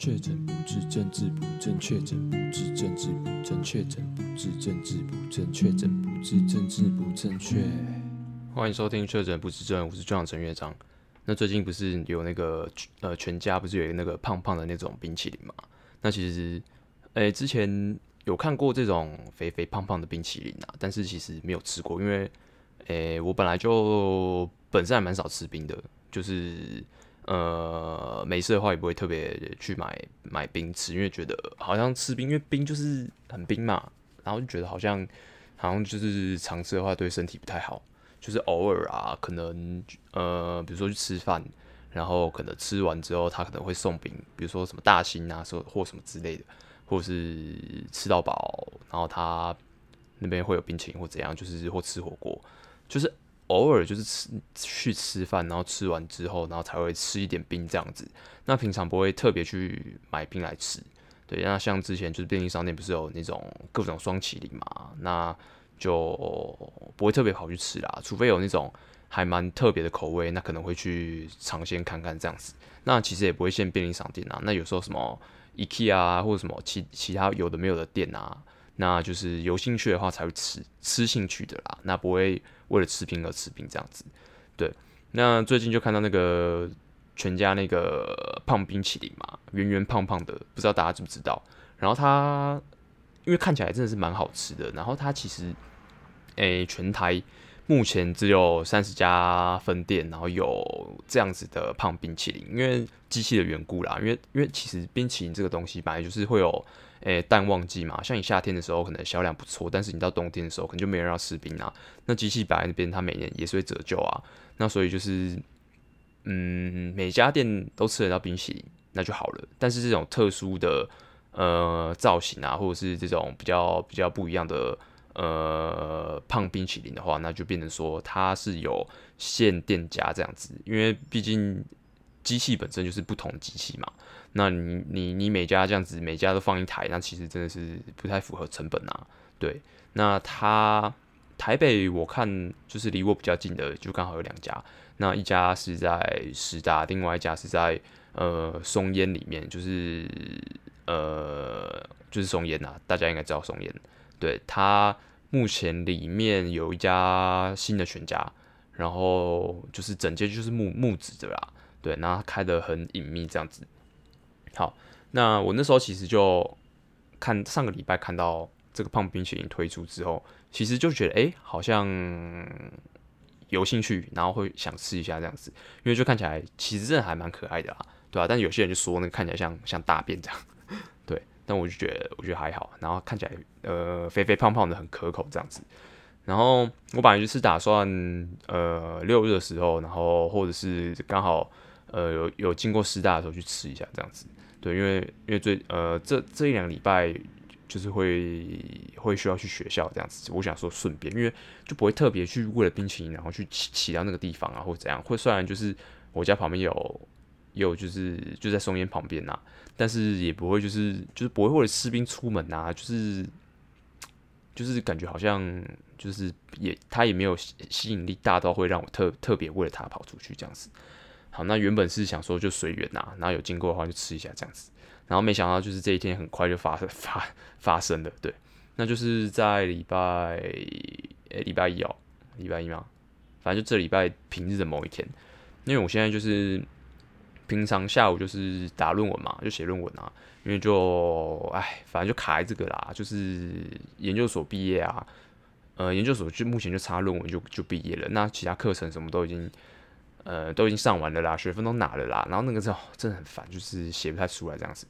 确诊不治，政治不正确；确诊不治，政治不正确；确诊不治，政治不正确；确诊不治，政治不正确。欢迎收听《确诊不治症》，我是队长陈乐章。那最近不是有那个呃全家不是有那个胖胖的那种冰淇淋嘛？那其实，诶，之前有看过这种肥肥胖胖的冰淇淋啊，但是其实没有吃过，因为诶我本来就本身还蛮少吃冰的，就是。呃，没事的话也不会特别去买买冰吃，因为觉得好像吃冰，因为冰就是很冰嘛，然后就觉得好像好像就是常吃的话对身体不太好，就是偶尔啊，可能呃，比如说去吃饭，然后可能吃完之后他可能会送冰，比如说什么大兴啊，说或什么之类的，或者是吃到饱，然后他那边会有冰淇淋或怎样，就是或吃火锅，就是。偶尔就是吃去吃饭，然后吃完之后，然后才会吃一点冰这样子。那平常不会特别去买冰来吃。对，那像之前就是便利商店不是有那种各种双麒麟嘛，那就不会特别跑去吃啦。除非有那种还蛮特别的口味，那可能会去尝鲜看看这样子。那其实也不会限便利商店啊。那有时候什么 IKEA 啊，或者什么其其他有的没有的店啊。那就是有兴趣的话才会吃，吃兴趣的啦，那不会为了吃冰而吃冰这样子。对，那最近就看到那个全家那个胖冰淇淋嘛，圆圆胖胖的，不知道大家知不知道？然后它因为看起来真的是蛮好吃的，然后它其实，诶、全台目前只有三十家分店，然后有这样子的胖冰淇淋，因为机器的缘故啦，因为因为其实冰淇淋这个东西本来就是会有。诶、淡旺季嘛，像你夏天的时候可能销量不错，但是你到冬天的时候可能就没人要吃冰啊。那机器摆在那边，它每年也是会折旧啊。那所以就是，嗯，每家店都吃得到冰淇淋，那就好了。但是这种特殊的呃造型啊，或者是这种比较比较不一样的呃胖冰淇淋的话，那就变成说它是有限店家这样子，因为毕竟机器本身就是不同机器嘛。那你你你每家这样子，每家都放一台，那其实真的是不太符合成本啊。对，那它台北我看就是离我比较近的，就刚好有两家。那一家是在师大，另外一家是在呃松烟里面，就是呃就是松烟呐，大家应该知道松烟。对，他目前里面有一家新的全家，然后就是整间就是木木质的啦。对，那开得很隐秘这样子。好，那我那时候其实就看上个礼拜看到这个胖冰淇淋推出之后，其实就觉得哎、好像有兴趣，然后会想试一下这样子，因为就看起来其实真的还蛮可爱的啦，对吧、啊？但有些人就说那看起来像像大便这样，但我就觉得我觉得还好，然后看起来呃肥肥胖胖的很可口这样子，然后我本来就是打算呃六日的时候，然后或者是刚好呃有有经过师大的时候去吃一下这样子。对，因为因为最呃这这一两个礼拜就是会会需要去学校这样子，我想说顺便，因为就不会特别去为了冰淇淋然后去骑骑到那个地方啊，或者怎样。会虽然就是我家旁边有有就是就在松烟旁边呐、但是也不会就是就是不会为了士兵出门呐、就是就是感觉好像就是也他也没有吸引力大到会让我特特别为了他跑出去这样子。好，那原本是想说就随缘呐，然后有经过的话就吃一下这样子，然后没想到就是这一天很快就发生 发发生了，对，那就是在礼拜诶礼拜一哦，礼拜一吗？反正就这礼拜平日的某一天，因为我现在就是平常下午就是打论文嘛，就写论文啊，因为就哎，反正就卡在这个啦，就是研究所毕业啊，呃，研究所就目前就差论文就就毕业了，那其他课程什么都已经。呃，都已经上完了啦，学分都拿了啦，然后那个时候真的很烦，就是写不太出来这样子。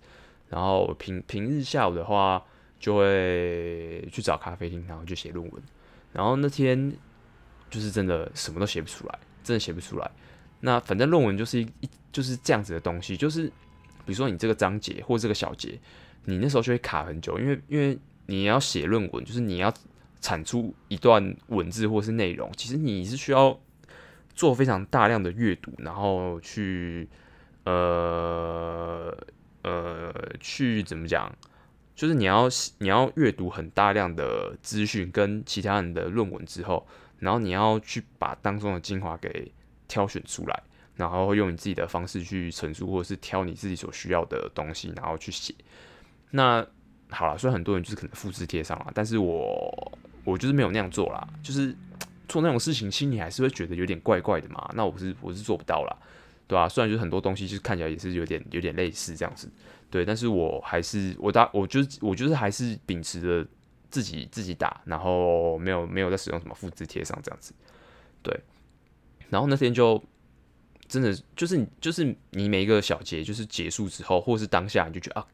然后平平日下午的话，就会去找咖啡厅，然后就写论文。然后那天就是真的什么都写不出来，真的写不出来。那反正论文就是一就是这样子的东西，就是比如说你这个章节或这个小节，你那时候就会卡很久，因为因为你要写论文，就是你要产出一段文字或是内容，其实你是需要。做非常大量的阅读，然后去呃呃去怎么讲？就是你要你要阅读很大量的资讯跟其他人的论文之后，然后你要去把当中的精华给挑选出来，然后会用你自己的方式去陈述，或者是挑你自己所需要的东西，然后去写。那好了，虽然很多人就是可能复制贴上了，但是我我就是没有那样做啦，就是 做那种事情，心里还是会觉得有点怪怪的嘛。那我是我是做不到啦，对吧、啊？虽然就是很多东西就是看起来也是有点有点类似这样子，对，但是我还是我打我就是我就是还是秉持着自己自己打，然后没有没有在使用什么复制贴上这样子，对。然后那天就真的就是你就是你每一个小节就是结束之后，或是当下你就觉得啊。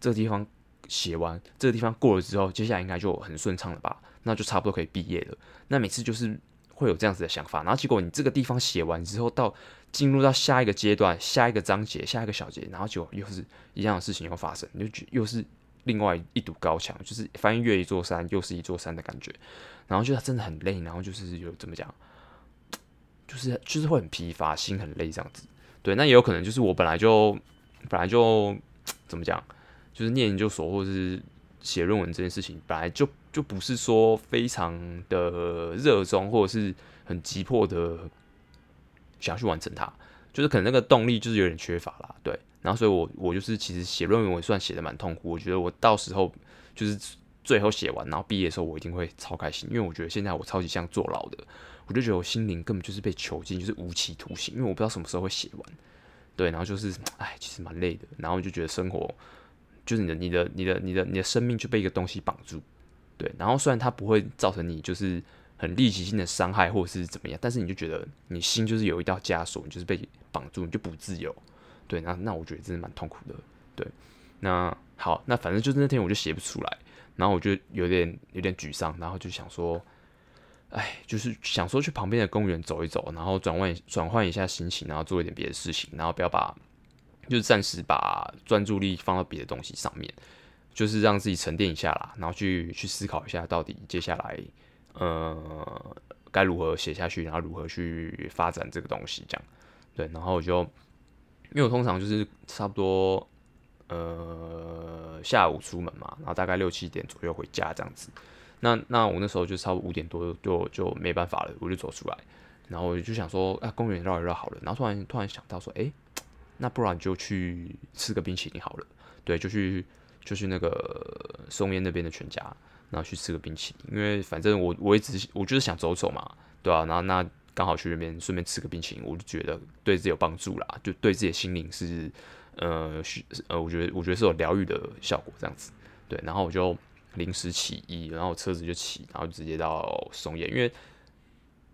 这个地方写完，这个地方过了之后，接下来应该就很顺畅了吧？那就差不多可以毕业了。那每次就是会有这样子的想法，然后结果你这个地方写完之后，到进入到下一个阶段、下一个章节、下一个小节，然后就又是一样的事情又发生，你就觉又是另外一堵高墙，就是翻越一座山又是一座山的感觉。然后就真的很累，然后就是有怎么讲，就是就是会很疲乏，心很累这样子。对，那也有可能就是我本来就本来就怎么讲。就是念研究所或者是写论文这件事情，本来就就不是说非常的热衷，或者是很急迫的想要去完成它，就是可能那个动力就是有点缺乏啦，对。然后所以我我就是其实写论文我算写的蛮痛苦，我觉得我到时候就是最后写完，然后毕业的时候我一定会超开心，因为我觉得现在我超级像坐牢的，我就觉得我心灵根本就是被囚禁，就是无期徒刑，因为我不知道什么时候会写完，对。然后就是哎，其实蛮累的，然后就觉得生活。就是你的、你的、你的、你的、你的生命就被一个东西绑住，对。然后虽然它不会造成你就是很立即性的伤害或者是怎么样，但是你就觉得你心就是有一道枷锁，你就是被绑住，你就不自由，对。那那我觉得真的蛮痛苦的，对。那好，那反正就是那天我就写不出来，然后我就有点有点沮丧，然后就想说，哎，就是想说去旁边的公园走一走，然后转换转换一下心情，然后做一点别的事情，然后不要把。就是暂时把专注力放到别的东西上面，就是让自己沉淀一下啦，然后去去思考一下，到底接下来呃该如何写下去，然后如何去发展这个东西，这样对。然后我就因为我通常就是差不多呃下午出门嘛，然后大概六七点左右回家这样子。那那我那时候就差不多五点多就就没办法了，我就走出来，然后我就想说啊，公园绕一绕好了。然后突然突然想到说，哎、那不然就去吃个冰淇淋好了，对，就去就去那个松烟那边的全家，然后去吃个冰淇淋，因为反正我我一直我就是想走走嘛，对啊，然后那刚好去那边顺便吃个冰淇淋，我就觉得对自己有帮助啦，就对自己的心灵是呃是呃，我觉得我觉得是有疗愈的效果这样子，对，然后我就临时起意，然后车子就骑，然后直接到松烟，因为。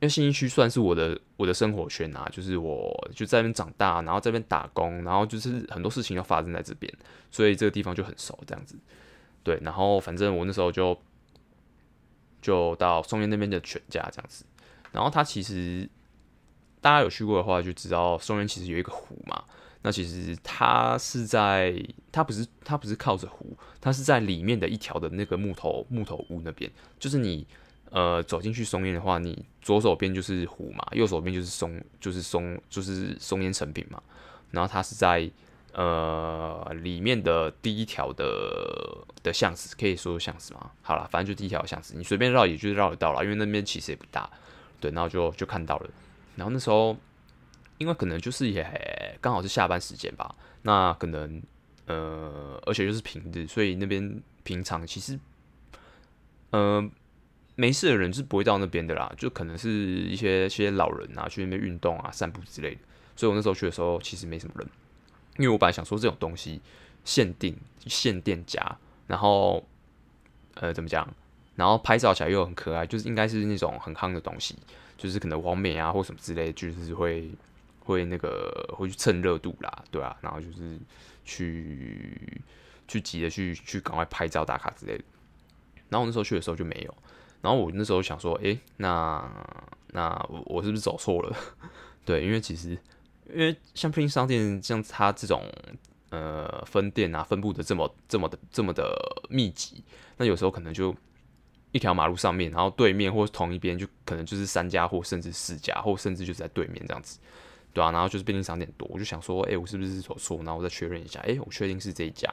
因为新义区算是我的我的生活圈啊，就是我就在那边长大，然后在那边打工，然后就是很多事情都发生在这边，所以这个地方就很熟这样子。对，然后反正我那时候就就到松烟那边的全家这样子，然后它其实大家有去过的话就知道，松烟其实有一个湖嘛，那其实它是在它不是它不是靠着湖，它是在里面的一条的那个木头木头屋那边，就是你。呃，走进去松烟的话，你左手边就是湖嘛，右手边就是松，就是松，就是松烟成品嘛。然后它是在呃里面的第一条的的巷子，可以说巷子嘛。好了，反正就第一条巷子，你随便绕也就绕得到了，因为那边其实也不大。对，然后就就看到了。然后那时候，因为可能就是也刚好是下班时间吧，那可能呃，而且又是平日，所以那边平常其实，嗯、呃。没事的人是不会到那边的啦，就可能是一些些老人啊，去那边运动啊、散步之类的。所以我那时候去的时候，其实没什么人，因为我本来想说这种东西限定限店家，然后呃怎么讲，然后拍照起来又很可爱，就是应该是那种很夯的东西，就是可能网美啊或什么之类，就是会会那个会去蹭热度啦，对啊，然后就是去去急着去去赶快拍照打卡之类的。然后我那时候去的时候就没有。然后我那时候想说，诶、那那我是不是走错了？对，因为其实因为像便利商店像它这种呃分店啊分布的这么这么的这么的密集，那有时候可能就一条马路上面，然后对面或同一边就可能就是三家或甚至四家，或甚至就是在对面这样子，对啊，然后就是便利商店多，我就想说，诶、欸，我是不是走错？然后我再确认一下，诶、欸，我确定是这一家。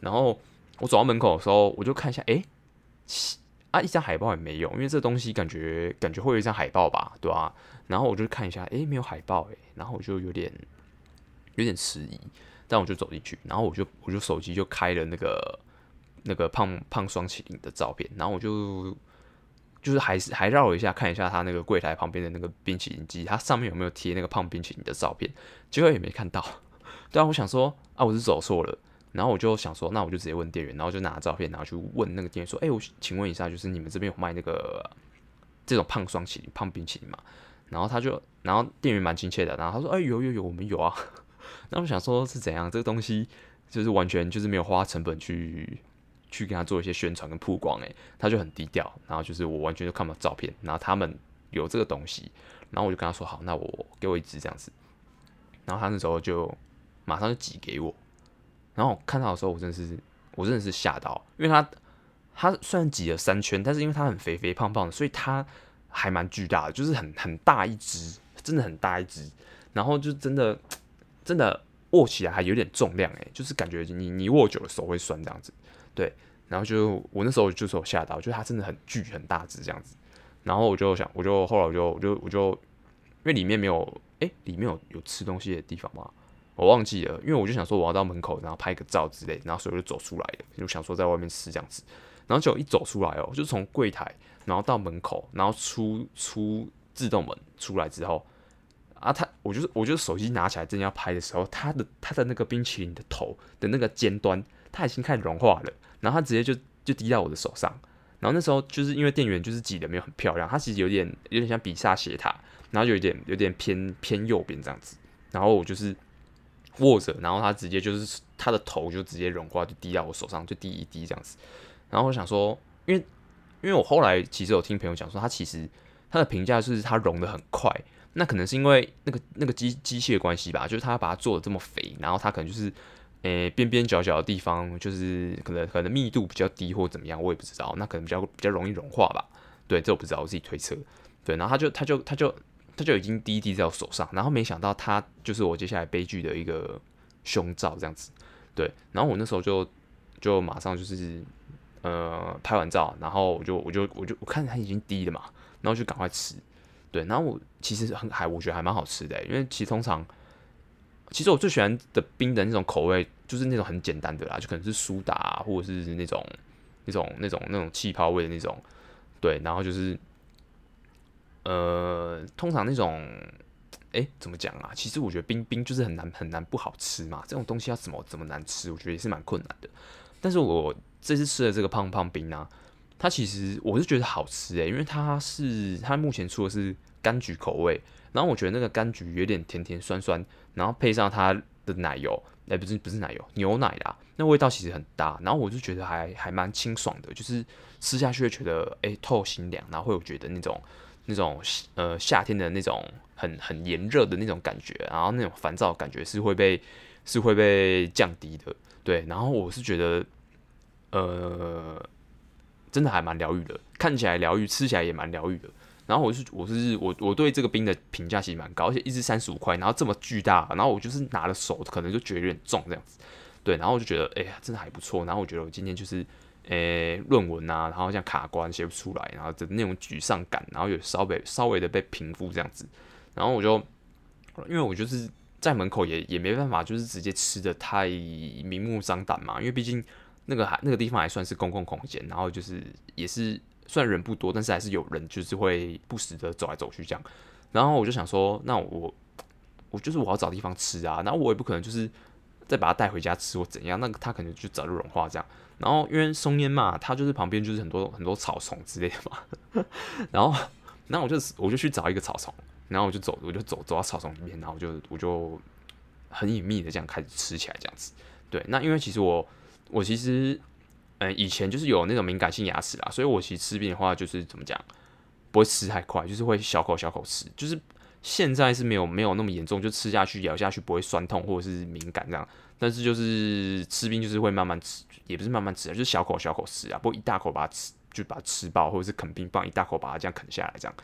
然后我走到门口的时候，我就看一下，诶、欸。啊，一张海报也没有，因为这东西感觉感觉会有一张海报吧，对、啊？然后我就看一下，诶，没有海报，诶，然后我就有点有点迟疑，但我就走进去，然后我就我就手机就开了那个那个胖胖双麒麟的照片，然后我就就是还是还绕了一下看一下他那个柜台旁边的那个冰淇淋机，它上面有没有贴那个胖冰淇淋的照片，结果也没看到。对啊，我想说啊，我是走错了。然后我就想说，那我就直接问店员，然后就拿照片，然后去问那个店员说：“哎，我请问一下，就是你们这边有卖那个这种胖双淇淋、胖冰淇淋吗？”然后他就，然后店员蛮亲切的，然后他说：“哎，有有有，我们有啊。”那我想说，是怎样？这个东西就是完全就是没有花成本去去跟他做一些宣传跟曝光，哎，他就很低调。然后就是我完全就看不到照片，然后他们有这个东西，然后我就跟他说：“好，那我给我一支这样子。”然后他那时候就马上就寄给我。然后我看到的时候，我真的是，我真的是吓到，因为他他虽然挤了三圈，但是因为他很肥肥胖胖的，所以它还蛮巨大的，就是很很大一只，真的很大一只。然后就真的，真的握起来还有点重量，诶，就是感觉你你握久了手会酸这样子。对，然后就我那时候就是有吓到，就它真的很巨很大只这样子。然后我就想，我就后来我就我就我就，因为里面没有，诶，里面有有吃东西的地方吗？我忘记了，因为我就想说我要到门口，然后拍个照之类，然后所以我就走出来了，就想说在外面吃这样子，然后就一走出来哦，就从柜台，然后到门口，然后出出自动门出来之后，啊，他，我就是我就是手机拿起来正要拍的时候，他的他的那个冰淇淋的头的那个尖端，它已经开始融化了，然后它直接就就滴到我的手上，然后那时候就是因为店员就是挤的没有很漂亮，它其实有点有点像比萨斜塔，然后就有点有点偏偏右边这样子，然后我就是。握着，然后它直接就是它的头就直接融化，就滴到我手上，就滴一滴这样子。然后我想说，因为因为我后来其实有听朋友讲说，它其实它的评价就是它融得很快，那可能是因为那个那个机机械关系吧，就是他把它做的这么肥，然后他可能就是诶边边角角的地方就是可能可能密度比较低或怎么样，我也不知道，那可能比较比较容易融化吧。对，这我不知道，我自己推测。对，然后他就他就他就。他就已经滴滴在我手上，然后没想到他就是我接下来悲剧的一个胸罩这样子，对，然后我那时候就就马上就是呃拍完照，然后我就我就我就我看他已经滴了嘛，然后就赶快吃，对，然后我其实很还我觉得还蛮好吃的，因为其实通常其实我最喜欢的冰的那种口味就是那种很简单的啦，就可能是苏打啊，或者是那种那种那种那种气泡味的那种，对，然后就是。呃，通常那种，哎、怎么讲啊？其实我觉得冰冰就是很难很难不好吃嘛。这种东西要怎么怎么难吃，我觉得也是蛮困难的。但是我这次吃的这个胖胖冰呢，它其实我是觉得好吃诶，因为它是它目前出的是柑橘口味，然后我觉得那个柑橘有点甜甜酸酸，然后配上它的奶油，哎、不是不是奶油，牛奶啦，那味道其实很搭。然后我就觉得还还蛮清爽的，就是吃下去会觉得哎、透心凉，然后会有觉得那种。那种呃夏天的那种很很炎热的那种感觉，然后那种烦躁感觉是会被是会被降低的，对。然后我是觉得，呃，真的还蛮疗愈的，看起来疗愈，吃起来也蛮疗愈的。然后我是我是我我对这个冰的评价其实蛮高，而且一支三十五块，然后这么巨大，然后我就是拿了手可能就觉得有点重这样子，对。然后我就觉得哎呀，真的还不错。然后我觉得我今天就是。诶、论文啊，然后像卡关写不出来，然后的那种沮丧感，然后有稍微稍微的被平复这样子，然后我就，因为我就是在门口也也没办法，就是直接吃的太明目张胆嘛，因为毕竟那个还那个地方还算是公共空间，然后就是也是虽然人不多，但是还是有人就是会不时的走来走去这样，然后我就想说，那我我就是我要找地方吃啊，然后我也不可能就是再把它带回家吃或怎样，那个它可能就早就融化这样。然后因为松烟嘛，它就是旁边就是很多很多草丛之类的嘛，然后，那我就我就去找一个草丛，然后我就走我就走走到草丛里面，然后我就我就很隐秘的这样开始吃起来这样子。对，那因为其实我我其实嗯、以前就是有那种敏感性牙齿啦，所以我其实吃冰的话就是怎么讲，不会吃太快，就是会小口小口吃，就是现在是没有没有那么严重，就吃下去咬下去不会酸痛或者是敏感这样。但是就是吃冰就是会慢慢吃，也不是慢慢吃啊，就是小口小口吃啊，不一大口把它吃，就把它吃爆，或者是啃冰棒一大口把它这样啃下来，这样，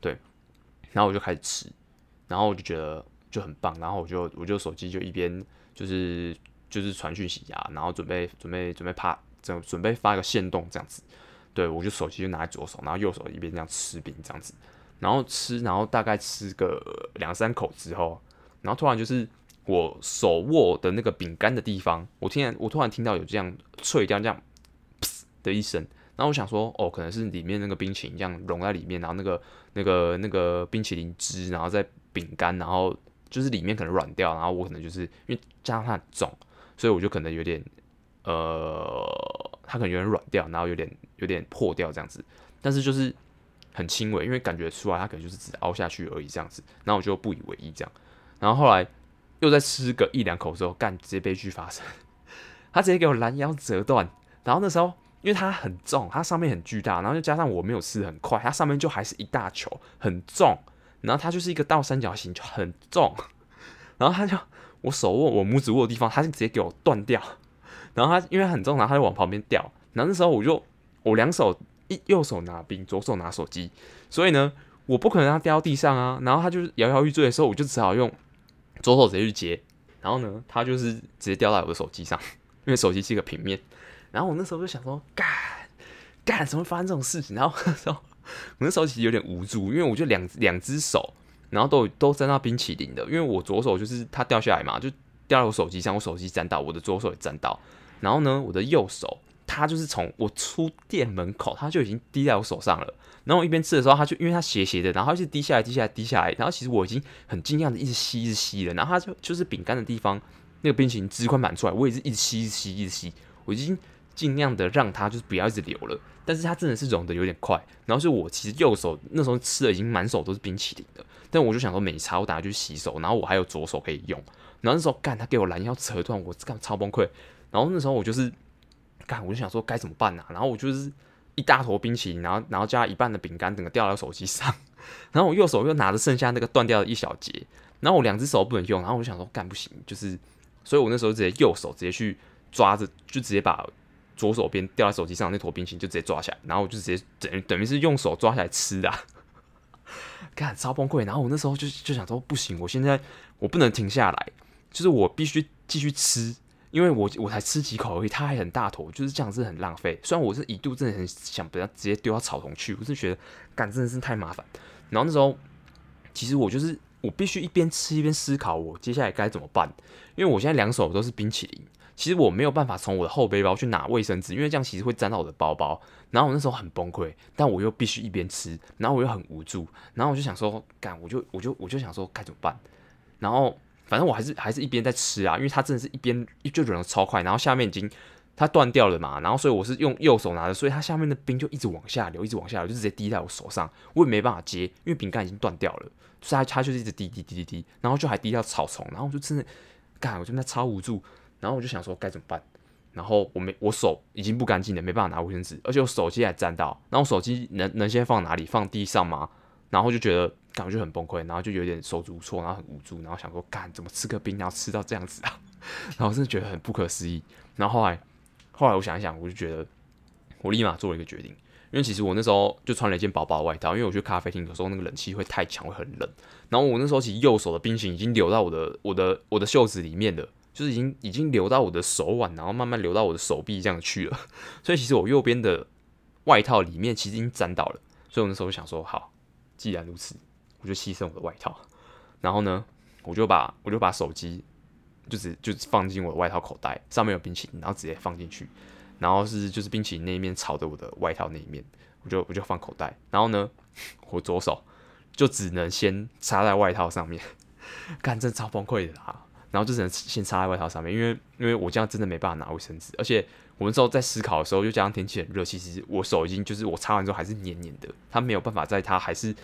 对。然后我就开始吃，然后我就觉得就很棒，然后我就我就手机就一边就是就是传讯息啊，然后准备准备准备啪，准准备发一个限动这样子，对，我就手机就拿在左手，然后右手一边这样吃饼这样子，然后吃，然后大概吃个两三口之后，然后突然就是我手握的那个饼干的地方，我听见，我突然听到有这样脆掉这样的一声，然后我想说，哦，可能是里面那个冰淇淋这样融在里面，然后那个那个那个冰淇淋汁，然后在饼干，然后就是里面可能软掉，然后我可能就是因为加上它很重，所以我就可能有点。呃，它可能有点软掉，然后有点有点破掉这样子，但是就是很轻微，因为感觉出来它可能就是只凹下去而已这样子，然后我就不以为意这样，然后后来又在吃个一两口之后，干，直接悲剧发生，它直接给我拦腰折断，然后那时候因为它很重，它上面很巨大，然后就加上我没有吃很快，它上面就还是一大球很重，然后它就是一个倒三角形就很重，然后它就我手握我拇指握的地方，它就直接给我断掉。然后他因为很重，然后他就往旁边掉。然后那时候我就我两手一右手拿冰，左手拿手机，所以呢，我不可能让它掉到地上啊。然后他就是摇摇欲坠的时候，我就只好用左手直接去接。然后呢，他就是直接掉在我的手机上，因为手机是一个平面。然后我那时候就想说，干干怎么会发生这种事情？然后那时候我那时候其实有点无助，因为我就两两只手，然后都都沾到冰淇淋的。因为我左手就是它掉下来嘛，就掉到我手机上，我手机沾到，我的左手也沾到。然后呢，我的右手，它就是从我出店门口，它就已经滴在我手上了。然后我一边吃的时候，它就因为它斜斜的，然后就滴下来，滴下来，滴下来。然后其实我已经很尽量的一直吸，一直吸了。然后它就就是饼干的地方，那个冰淇淋汁快满出来，我也是一直吸，一直吸，一直吸。我已经尽量的让它就是不要一直流了。但是它真的是融的有点快。然后是我其实右手那时候吃的已经满手都是冰淇淋的，但我就想说没差，我打下就洗手。然后我还有左手可以用。然后那时候干，他给我拦腰扯断，我干超崩溃。然后那时候我就是，干，我就想说该怎么办呢、啊？然后我就是一大坨冰淇淋，然后然后加一半的饼干，整个掉到手机上。然后我右手又拿着剩下那个断掉的一小节，然后我两只手不能用，然后我就想说干不行，就是，所以我那时候直接右手直接去抓着，就直接把左手边掉在手机上那坨冰淇淋就直接抓起来，然后我就直接等于等于是用手抓起来吃的、啊，干超崩溃。然后我那时候就就想说不行，我现在我不能停下来，就是我必须继续吃。因为我我才吃几口而已，它还很大坨，就是这样子很浪费。虽然我是一度真的很想把它直接丢到草丛去，我是觉得干真的是太麻烦。然后那时候其实我就是我必须一边吃一边思考我接下来该怎么办，因为我现在两手都是冰淇淋，其实我没有办法从我的后背包去拿卫生纸，因为这样其实会沾到我的包包。然后我那时候很崩溃，但我又必须一边吃，然后我又很无助，然后我就想说干，我就我就我就想说该怎么办，然后。反正我还是还是一边在吃啊，因为它真的是一边就软的超快，然后下面已经它断掉了嘛，然后所以我是用右手拿的，所以它下面的冰就一直往下流，一直往下流，就直接滴在我手上，我也没办法接，因为饼干已经断掉了，所以它它就是一直滴滴滴滴滴，然后就还滴到草丛，然后我就真的，干，我就那超无助，然后我就想说该怎么办，然后我没我手已经不干净了，没办法拿卫生纸，而且我手机还沾到，然后我手机能能先放哪里？放地上吗？然后就觉得。感觉就很崩溃，然后就有点手足无措，然后很无助，然后想说，干怎么吃个冰，然后吃到这样子啊？然后真的觉得很不可思议。然后后来，后来我想一想，我就觉得，我立马做了一个决定，因为其实我那时候就穿了一件薄薄的外套，因为我去咖啡厅有时候那个冷气会太强，会很冷。然后我那时候其实右手的冰型已经流到我的我的我的袖子里面了，就是已经已经流到我的手腕，然后慢慢流到我的手臂这样去了。所以其实我右边的外套里面其实已经沾到了。所以我那时候想说，好，既然如此。我就牺牲我的外套，然后呢，我就把我就把手机就只就放进我的外套口袋，上面有冰淇淋，然后直接放进去，然后是就是冰淇淋那一面朝着我的外套那一面，我就我就放口袋，然后呢，我左手就只能先插在外套上面，干这超崩溃的啦，然后就只能先插在外套上面，因为因为我这样真的没办法拿卫生纸，而且我们之后在思考的时候，又加上天气很热，其实我手已经就是我擦完之后还是黏黏的，它没有办法在它还是。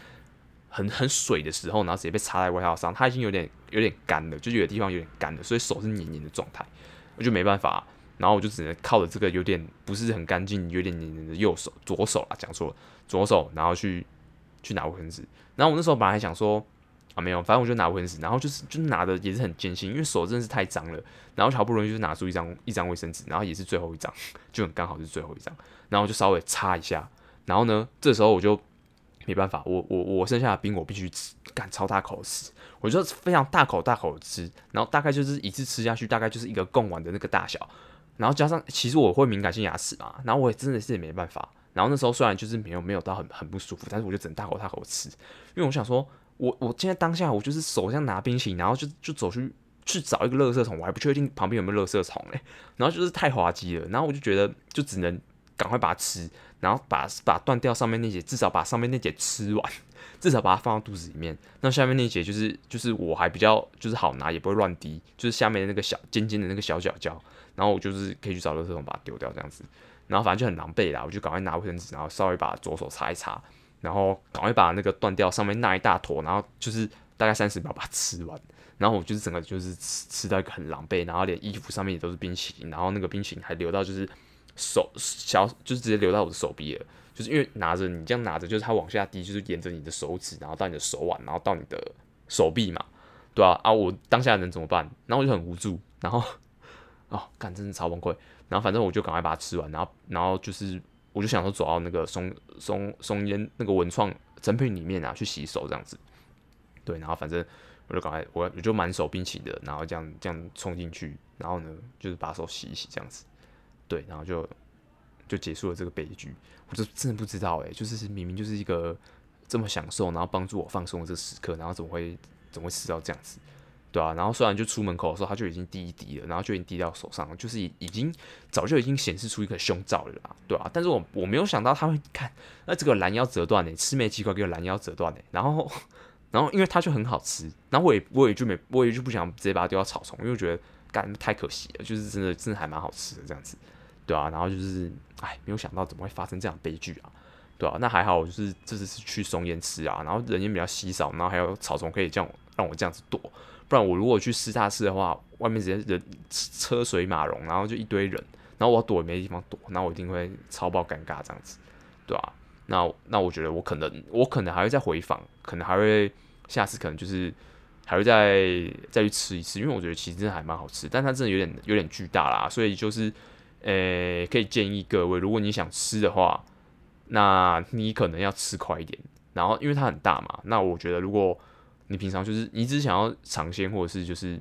很很水的时候，然后直接被插在外套上，它已经有点有点干了，就有的地方有点干了，所以手是黏黏的状态，我就没办法，然后我就只能靠着这个有点不是很干净、有点黏黏的右手左手啊，讲错了，左手，然后去去拿卫生纸。然后我那时候本来还想说啊，没有，反正我就拿卫生纸，然后就是就拿的也是很艰辛，因为手真的是太脏了。然后好不容易就拿出一张一张卫生纸，然后也是最后一张，就很刚好是最后一张，然后就稍微擦一下，然后呢，这时候我就。没办法，我我我剩下的冰我必须吃，干超大口吃，我就非常大口大口吃，然后大概就是一次吃下去，大概就是一个贡丸的那个大小，然后加上其实我会敏感性牙齿嘛，然后我也真的是没办法，然后那时候虽然就是没有没有到很很不舒服，但是我就只能大口大口吃，因为我想说，我我现在当下我就是手这样拿冰淇淋，然后就就走去去找一个垃圾桶，我还不确定旁边有没有垃圾桶嘞，然后就是太滑稽了，然后我就觉得就只能赶快把它吃，然后把把断掉上面那节，至少把上面那节吃完，至少把它放到肚子里面，那下面那节就是就是我还比较就是好拿，也不会乱滴，就是下面的那个小尖尖的那个小角角，然后我就是可以去找垃圾桶把它丢掉这样子。然后反正就很狼狈啦，我就赶快拿卫生纸，然后稍微把左手擦一擦，然后赶快把那个断掉上面那一大坨，然后就是大概三十秒把它吃完。然后我就是整个就是吃吃到一个很狼狈，然后连衣服上面也都是冰淇淋，然后那个冰淇淋还流到就是手小，就是直接流到我的手臂了。就是因为拿着你这样拿着，就是它往下滴，就是沿着你的手指，然后到你的手腕，然后到你的手臂嘛，对啊，啊，我当下能怎么办？然后我就很无助，然后哦，干，真的超崩溃。然后反正我就赶快把它吃完，然后然后就是我就想说走到那个松松松烟那个文创成品里面啊去洗手这样子，对，然后反正我就赶快我我就满手冰淇淋的，然后这样这样冲进去，然后呢就是把手洗一洗这样子，对，然后就就结束了这个悲剧。我就真的不知道诶，就是明明就是一个这么享受，然后帮助我放松的这个时刻，然后怎么会怎么会吃到这样子？对啊，然后虽然就出门口的时候，他就已经滴一滴了，然后就已经滴到手上了，就是已已经早就已经显示出一个胸罩了啦，对啊，但是我我没有想到他会看，那这个拦腰折断呢，吃没几口给我拦腰折断呢，然后 然后因为它就很好吃，然后我也我也就没我也就不想直接把它丢到草丛，因为我觉得干太可惜了，就是真的真的还蛮好吃的这样子，对啊，然后就是哎，没有想到怎么会发生这样悲剧啊，对啊，那还好，就是这次是去松烟吃啊，然后人也比较稀少，然后还有草丛可以这样让我这样子躲。不然我如果去师大寺的话，外面直接人车水马龙，然后就一堆人，然后我躲也没地方躲，那我一定会超爆尴尬这样子，对、啊？那那我觉得我可能我可能还会再回访，可能还会下次可能就是还会再再去吃一次，因为我觉得其实真的还蛮好吃，但它真的有点有点巨大啦，所以就是呃、欸、可以建议各位，如果你想吃的话，那你可能要吃快一点，然后因为它很大嘛，那我觉得如果你平常就是你只想要尝鲜，或者是就是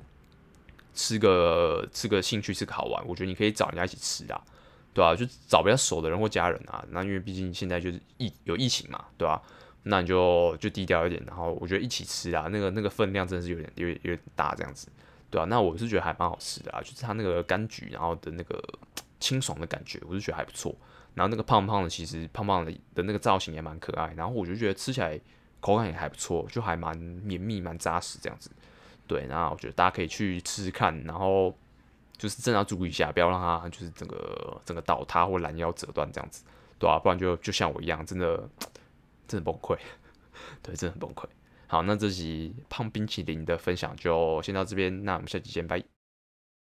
吃个吃个兴趣，吃个好玩，我觉得你可以找人家一起吃啊，对吧、啊？就找比较熟的人或家人啊。那因为毕竟现在就是疫有疫情嘛，对吧、啊？那你就就低调一点，然后我觉得一起吃啊，那个那个分量真的是有点有点有点大这样子，对、啊？那我是觉得还蛮好吃的啊，就是它那个柑橘，然后的那个清爽的感觉，我就觉得还不错。然后那个胖胖的，其实胖胖的的那个造型也蛮可爱，然后我就觉得吃起来。口感也还不错，就还蛮绵密、蛮扎实这样子。对，那我觉得大家可以去吃吃看，然后就是真的要注意一下，不要让它就是整个整个倒塌或拦腰折断这样子，对啊，不然就就像我一样，真的 真的崩溃。对，真的很崩溃。好，那这集胖冰淇淋的分享就先到这边，那我们下期见，拜。